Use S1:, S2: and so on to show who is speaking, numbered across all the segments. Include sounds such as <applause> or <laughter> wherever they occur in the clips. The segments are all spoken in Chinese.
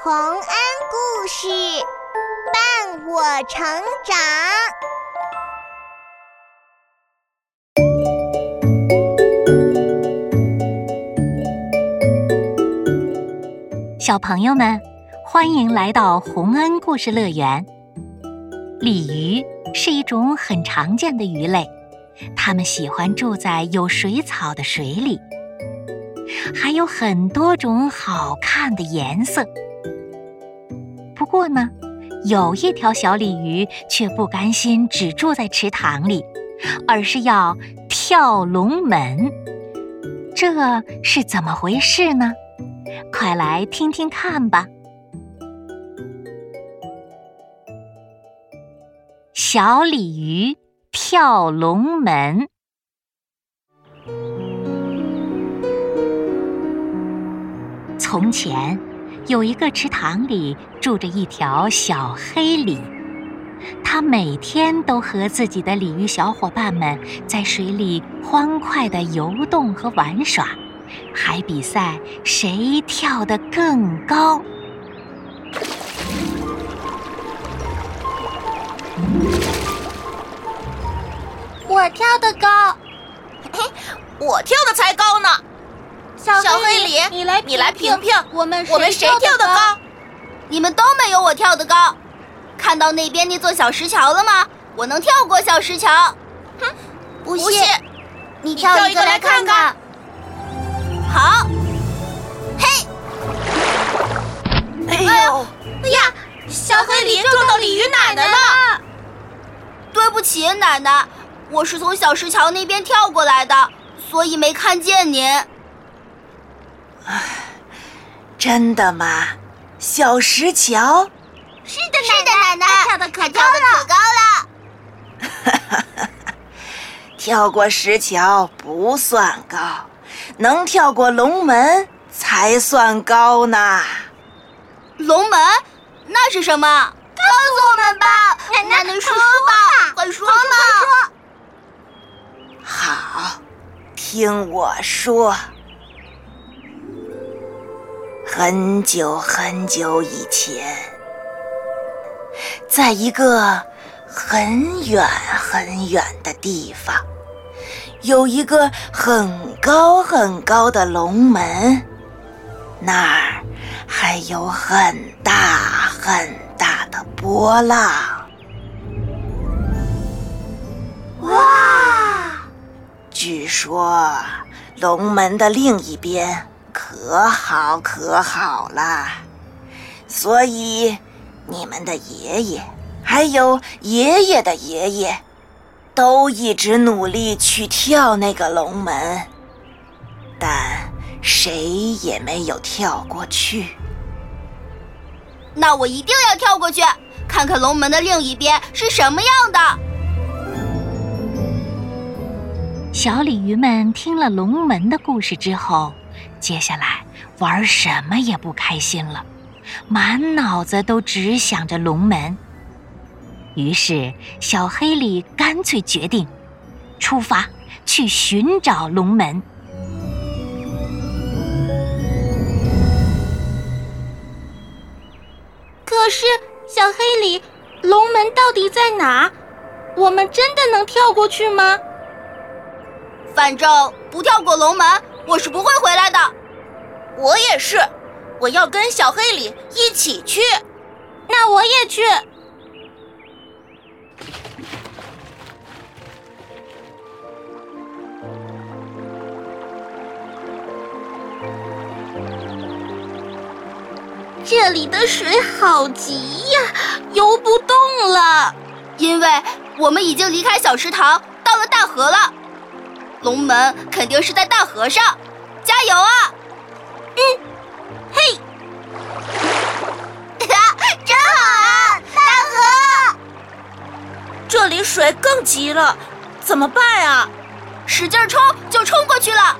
S1: 洪恩故事伴我成长，
S2: 小朋友们，欢迎来到洪恩故事乐园。鲤鱼是一种很常见的鱼类，它们喜欢住在有水草的水里。还有很多种好看的颜色。过呢，有一条小鲤鱼却不甘心只住在池塘里，而是要跳龙门。这是怎么回事呢？快来听听看吧。小鲤鱼跳龙门。从前，有一个池塘里住着一条小黑鲤，它每天都和自己的鲤鱼小伙伴们在水里欢快地游动和玩耍，还比赛谁跳得更高。
S3: 我跳得高，
S4: 嘿，<laughs> 我跳的才高呢。
S3: 小黑
S4: 鲤，
S3: 你来
S4: 你来评评，
S3: 我们
S4: 我们谁跳得高？
S5: 你们都没有我跳得高。看到那边那座小石桥了吗？我能跳过小石桥。
S4: 哼，
S5: 不
S4: 信，
S5: 你跳
S4: 一个来看看。
S5: 好，嘿，
S4: 哎呦，
S3: 哎呀，小黑鲤撞到鲤鱼奶奶了。
S5: 对不起，奶奶，我是从小石桥那边跳过来的，所以没看见您。
S6: 唉，真的吗？小石桥？
S3: 是的，
S5: 是的，奶奶
S3: 跳的可
S5: 跳的可高了。<laughs>
S6: 跳过石桥不算高，能跳过龙门才算高呢。
S5: 龙门？那是什么？
S3: 告诉我们吧，
S5: 奶奶，能说吧，快说嘛！
S6: 好，听我说。很久很久以前，在一个很远很远的地方，有一个很高很高的龙门，那儿还有很大很大的波浪。
S3: 哇！
S6: 据说龙门的另一边。可好可好了，所以你们的爷爷还有爷爷的爷爷，都一直努力去跳那个龙门，但谁也没有跳过去。
S5: 那我一定要跳过去，看看龙门的另一边是什么样的。
S2: 小鲤鱼们听了龙门的故事之后。接下来玩什么也不开心了，满脑子都只想着龙门。于是，小黑里干脆决定出发去寻找龙门。
S3: 可是，小黑里，龙门到底在哪？我们真的能跳过去吗？
S5: 反正不跳过龙门。我是不会回来的，
S4: 我也是，我要跟小黑里一起去。
S3: 那我也去。这里的水好急呀，游不动了，
S5: 因为我们已经离开小池塘，到了大河了。龙门肯定是在大河上，加油啊！
S3: 嗯，嘿，<laughs>
S5: 真好啊！大河，
S4: 这里水更急了，怎么办啊？
S5: 使劲冲就冲过去了，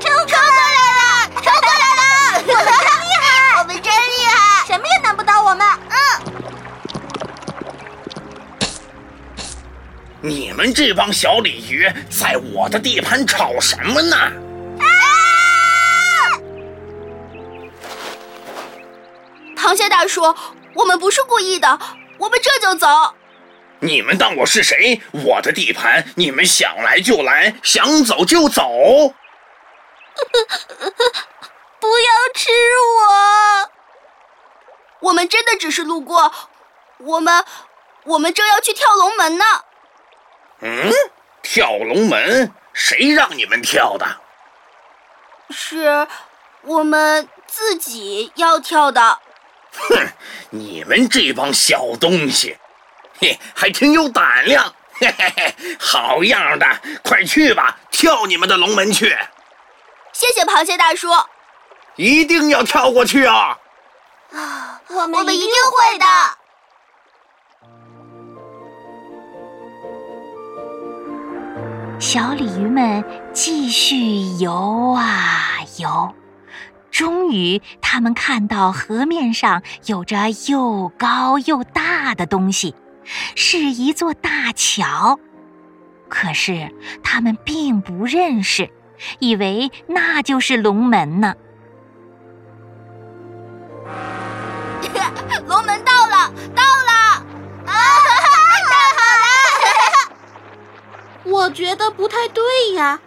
S3: 冲过来了，冲过来了！
S5: 我 <laughs> 们真厉害，我们真厉害，
S3: 什么也难不倒我们。
S7: 你们这帮小鲤鱼，在我的地盘吵什么呢？
S5: 螃蟹大叔，我们不是故意的，我们这就走。
S7: 你们当我是谁？我的地盘，你们想来就来，想走就走。<laughs>
S3: 不要吃我！
S5: 我们真的只是路过，我们我们正要去跳龙门呢。
S7: 嗯，跳龙门？谁让你们跳的？
S5: 是我们自己要跳的。
S7: 哼，你们这帮小东西，嘿，还挺有胆量。嘿嘿嘿，好样的！快去吧，跳你们的龙门去。
S5: 谢谢螃蟹大叔。
S7: 一定要跳过去啊！
S5: 啊，
S1: 我们一定会的。
S2: 小鲤鱼们继续游啊游，终于，他们看到河面上有着又高又大的东西，是一座大桥。可是，他们并不认识，以为那就是龙门呢。
S3: 我觉得不太对呀。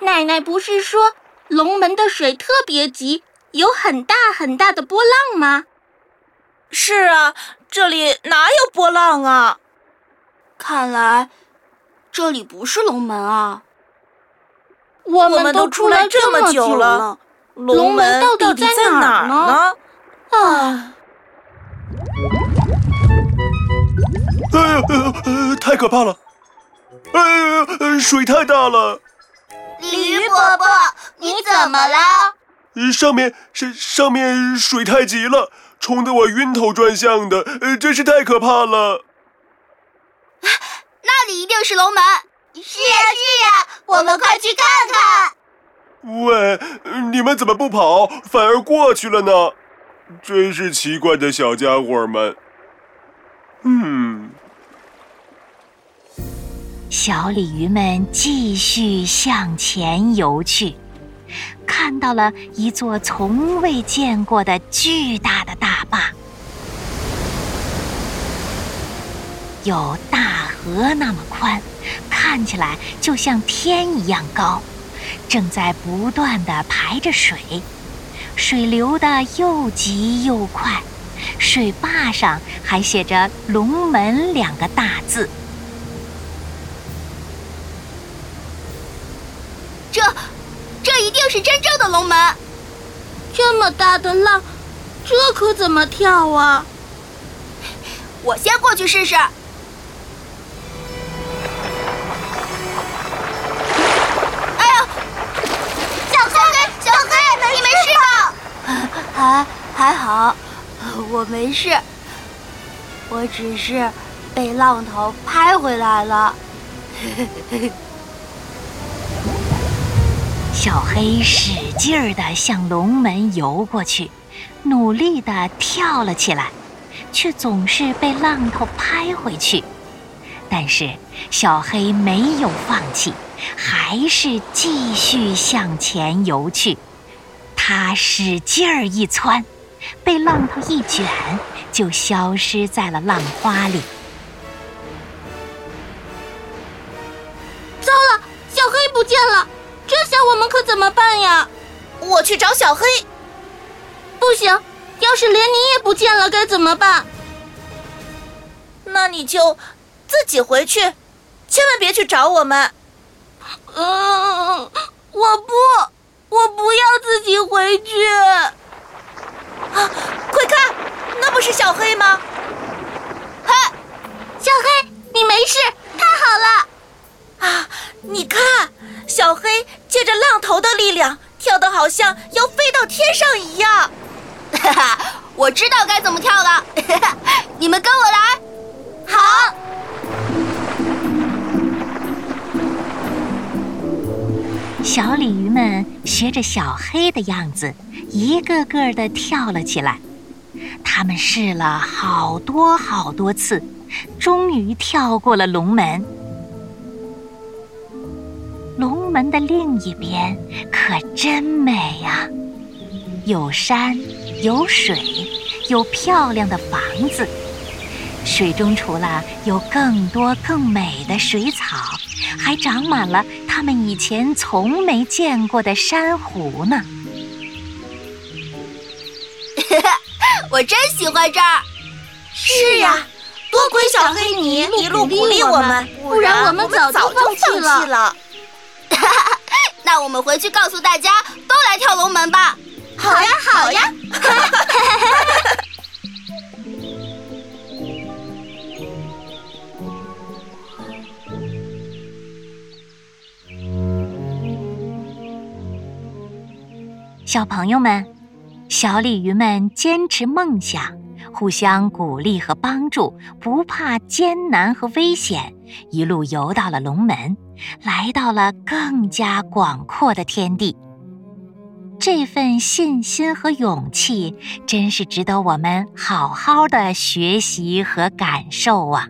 S3: 奶奶不是说龙门的水特别急，有很大很大的波浪吗？
S4: 是啊，这里哪有波浪啊？
S5: 看来这里不是龙门啊。
S3: 我
S4: 们都出来这么久了，龙门到底在哪儿呢？啊！
S8: 哎呀，呃，太可怕了！哎呀，水太大了！
S1: 鲤鱼伯伯，你怎么了？
S8: 上面是上面水太急了，冲得我晕头转向的，呃，真是太可怕了。
S5: 那里一定是龙门。
S1: 是呀是呀，我们快去看看。
S8: 喂，你们怎么不跑，反而过去了呢？真是奇怪的小家伙们。嗯。
S2: 小鲤鱼们继续向前游去，看到了一座从未见过的巨大的大坝，有大河那么宽，看起来就像天一样高，正在不断的排着水，水流的又急又快，水坝上还写着“龙门”两个大字。
S5: 这，这一定是真正的龙门。
S3: 这么大的浪，这可怎么跳啊？
S5: 我先过去试试。哎呀，
S1: 小黑，小黑，你没事吧？
S5: 还还好，我没事。我只是被浪头拍回来了。<laughs>
S2: 小黑使劲儿地向龙门游过去，努力地跳了起来，却总是被浪头拍回去。但是小黑没有放弃，还是继续向前游去。他使劲儿一窜，被浪头一卷，就消失在了浪花里。
S4: 我去找小黑。
S3: 不行，要是连你也不见了，该怎么办？
S4: 那你就自己回去，千万别去找我们。
S3: 嗯，我不，我不要自己回去。
S4: 啊，快看，那不是小黑吗？
S5: 嘿，
S3: 小黑，你没事，太好了。
S4: 啊，你看，小黑借着浪头的力量，跳得好像要飞到天上一样。
S5: 哈哈，我知道该怎么跳了。<laughs> 你们跟我来。
S1: 好。
S2: 小鲤鱼们学着小黑的样子，一个个的跳了起来。他们试了好多好多次，终于跳过了龙门。龙门的另一边可真美呀，有山，有水，有漂亮的房子。水中除了有更多更美的水草，还长满了他们以前从没见过的珊瑚呢。<laughs>
S5: 我真喜欢这儿。
S4: 是呀，多亏小黑你一路鼓励我们，
S3: 不然我们早就放弃了。<laughs>
S5: 那我们回去告诉大家，都来跳龙门吧！
S4: 好呀，好呀！<laughs>
S2: 小朋友们，小鲤鱼们坚持梦想，互相鼓励和帮助，不怕艰难和危险，一路游到了龙门，来到了更加广阔的天地。这份信心和勇气，真是值得我们好好的学习和感受啊！